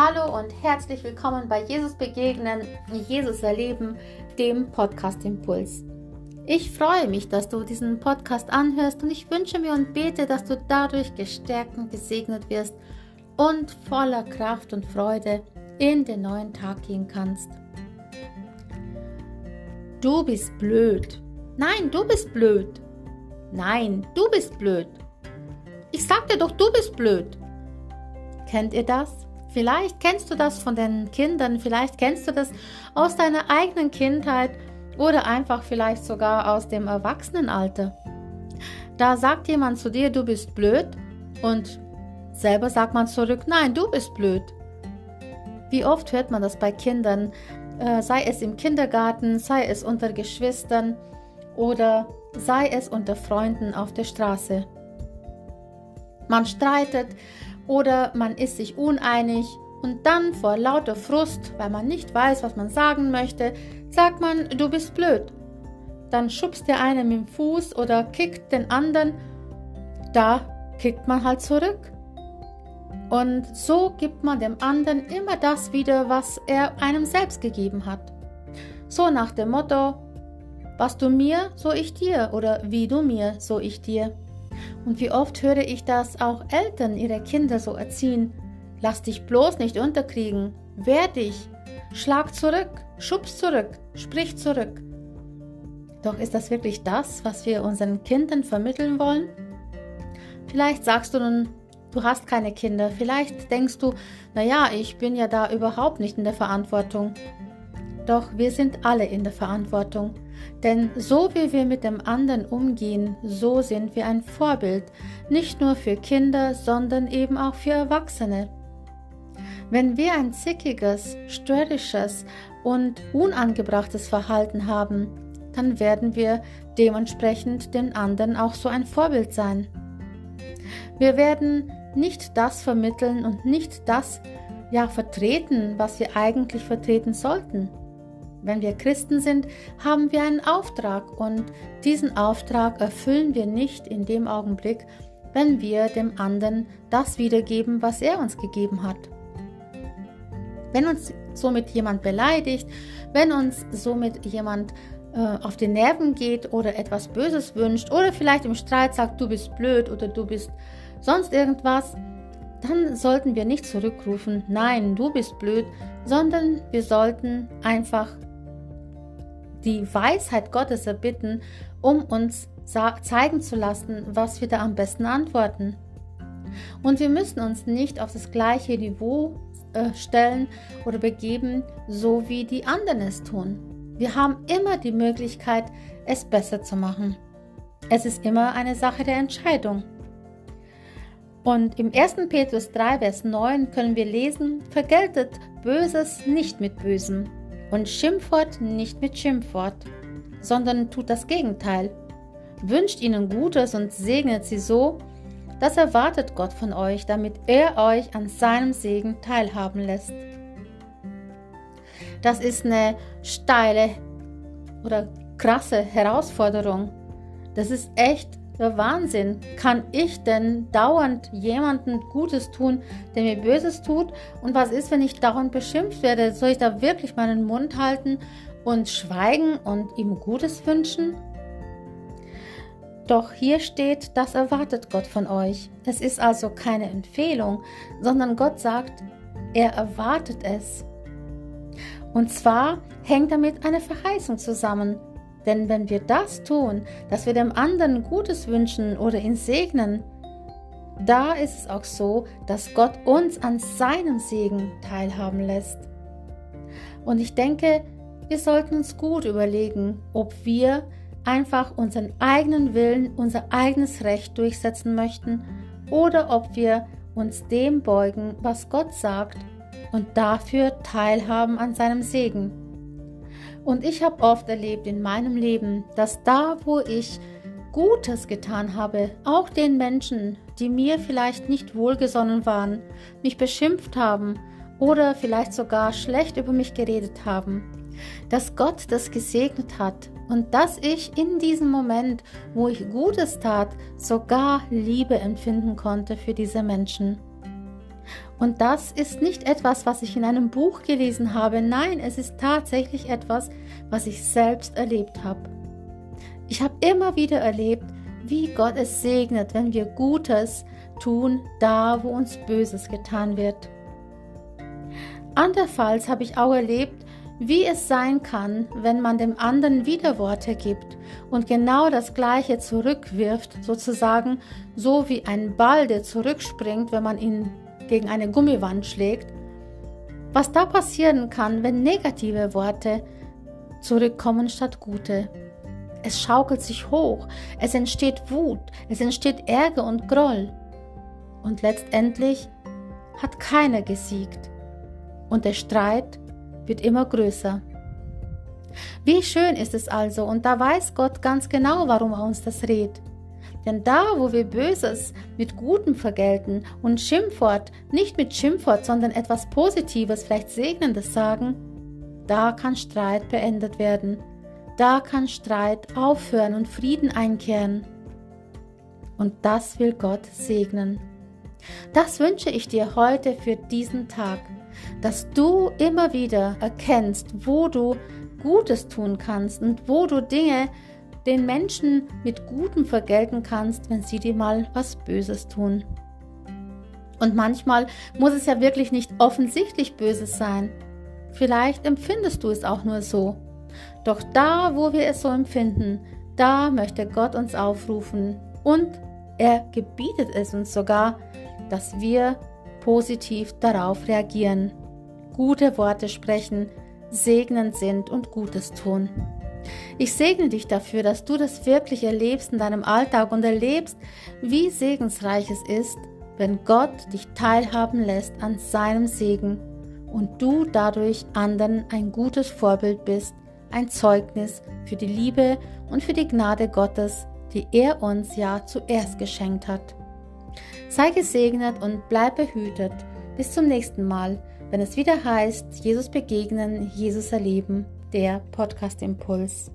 Hallo und herzlich willkommen bei Jesus Begegnen, Jesus Erleben, dem Podcast Impuls. Ich freue mich, dass du diesen Podcast anhörst und ich wünsche mir und bete, dass du dadurch gestärkt und gesegnet wirst und voller Kraft und Freude in den neuen Tag gehen kannst. Du bist blöd. Nein, du bist blöd. Nein, du bist blöd. Ich sagte doch, du bist blöd. Kennt ihr das? Vielleicht kennst du das von den Kindern, vielleicht kennst du das aus deiner eigenen Kindheit oder einfach vielleicht sogar aus dem Erwachsenenalter. Da sagt jemand zu dir, du bist blöd und selber sagt man zurück, nein, du bist blöd. Wie oft hört man das bei Kindern, äh, sei es im Kindergarten, sei es unter Geschwistern oder sei es unter Freunden auf der Straße. Man streitet, oder man ist sich uneinig und dann vor lauter Frust, weil man nicht weiß, was man sagen möchte, sagt man, du bist blöd. Dann schubst der eine mit dem Fuß oder kickt den anderen, da kickt man halt zurück. Und so gibt man dem anderen immer das wieder, was er einem selbst gegeben hat. So nach dem Motto, was du mir, so ich dir oder wie du mir, so ich dir. Und wie oft höre ich das auch Eltern ihre Kinder so erziehen. Lass dich bloß nicht unterkriegen. Wehr dich. Schlag zurück. Schubs zurück. Sprich zurück. Doch ist das wirklich das, was wir unseren Kindern vermitteln wollen? Vielleicht sagst du nun, du hast keine Kinder. Vielleicht denkst du, naja, ich bin ja da überhaupt nicht in der Verantwortung. Doch wir sind alle in der Verantwortung. Denn so wie wir mit dem anderen umgehen, so sind wir ein Vorbild, nicht nur für Kinder, sondern eben auch für Erwachsene. Wenn wir ein zickiges, störrisches und unangebrachtes Verhalten haben, dann werden wir dementsprechend den anderen auch so ein Vorbild sein. Wir werden nicht das vermitteln und nicht das ja vertreten, was wir eigentlich vertreten sollten. Wenn wir Christen sind, haben wir einen Auftrag und diesen Auftrag erfüllen wir nicht in dem Augenblick, wenn wir dem anderen das wiedergeben, was er uns gegeben hat. Wenn uns somit jemand beleidigt, wenn uns somit jemand äh, auf die Nerven geht oder etwas Böses wünscht oder vielleicht im Streit sagt, du bist blöd oder du bist sonst irgendwas, dann sollten wir nicht zurückrufen, nein, du bist blöd, sondern wir sollten einfach die Weisheit Gottes erbitten, um uns zeigen zu lassen, was wir da am besten antworten. Und wir müssen uns nicht auf das gleiche Niveau äh, stellen oder begeben, so wie die anderen es tun. Wir haben immer die Möglichkeit, es besser zu machen. Es ist immer eine Sache der Entscheidung. Und im 1. Petrus 3, Vers 9 können wir lesen, vergeltet Böses nicht mit Bösem, und Schimpfwort nicht mit Schimpfwort, sondern tut das Gegenteil. Wünscht ihnen Gutes und segnet sie so, das erwartet Gott von euch, damit er euch an seinem Segen teilhaben lässt. Das ist eine steile oder krasse Herausforderung. Das ist echt der Wahnsinn. Kann ich denn dauernd jemandem Gutes tun, der mir Böses tut? Und was ist, wenn ich dauernd beschimpft werde? Soll ich da wirklich meinen Mund halten und schweigen und ihm Gutes wünschen? Doch hier steht, das erwartet Gott von euch. Es ist also keine Empfehlung, sondern Gott sagt, er erwartet es. Und zwar hängt damit eine Verheißung zusammen. Denn wenn wir das tun, dass wir dem anderen Gutes wünschen oder ihn segnen, da ist es auch so, dass Gott uns an seinem Segen teilhaben lässt. Und ich denke, wir sollten uns gut überlegen, ob wir einfach unseren eigenen Willen, unser eigenes Recht durchsetzen möchten oder ob wir uns dem beugen, was Gott sagt und dafür teilhaben an seinem Segen. Und ich habe oft erlebt in meinem Leben, dass da, wo ich Gutes getan habe, auch den Menschen, die mir vielleicht nicht wohlgesonnen waren, mich beschimpft haben oder vielleicht sogar schlecht über mich geredet haben, dass Gott das gesegnet hat und dass ich in diesem Moment, wo ich Gutes tat, sogar Liebe empfinden konnte für diese Menschen. Und das ist nicht etwas, was ich in einem Buch gelesen habe. Nein, es ist tatsächlich etwas, was ich selbst erlebt habe. Ich habe immer wieder erlebt, wie Gott es segnet, wenn wir Gutes tun, da wo uns Böses getan wird. Andernfalls habe ich auch erlebt, wie es sein kann, wenn man dem anderen Widerworte gibt und genau das Gleiche zurückwirft, sozusagen so wie ein Ball, der zurückspringt, wenn man ihn gegen eine Gummiwand schlägt. Was da passieren kann, wenn negative Worte zurückkommen statt gute. Es schaukelt sich hoch, es entsteht Wut, es entsteht Ärger und Groll. Und letztendlich hat keiner gesiegt. Und der Streit wird immer größer. Wie schön ist es also, und da weiß Gott ganz genau, warum er uns das rät. Denn da, wo wir Böses mit Gutem vergelten und Schimpfwort nicht mit Schimpfwort, sondern etwas Positives, vielleicht Segnendes sagen, da kann Streit beendet werden. Da kann Streit aufhören und Frieden einkehren. Und das will Gott segnen. Das wünsche ich dir heute für diesen Tag dass du immer wieder erkennst, wo du Gutes tun kannst und wo du Dinge den Menschen mit Gutem vergelten kannst, wenn sie dir mal was Böses tun. Und manchmal muss es ja wirklich nicht offensichtlich Böses sein. Vielleicht empfindest du es auch nur so. Doch da, wo wir es so empfinden, da möchte Gott uns aufrufen und er gebietet es uns sogar, dass wir positiv darauf reagieren, gute Worte sprechen, segnend sind und Gutes tun. Ich segne dich dafür, dass du das wirklich erlebst in deinem Alltag und erlebst, wie segensreich es ist, wenn Gott dich teilhaben lässt an seinem Segen und du dadurch anderen ein gutes Vorbild bist, ein Zeugnis für die Liebe und für die Gnade Gottes, die er uns ja zuerst geschenkt hat. Sei gesegnet und bleib behütet. Bis zum nächsten Mal, wenn es wieder heißt, Jesus begegnen, Jesus erleben, der Podcast Impuls.